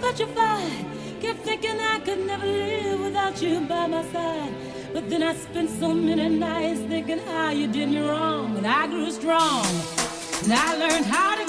petrified. Kept thinking I could never live without you by my side. But then I spent so many nights thinking how you did me wrong. And I grew strong. And I learned how to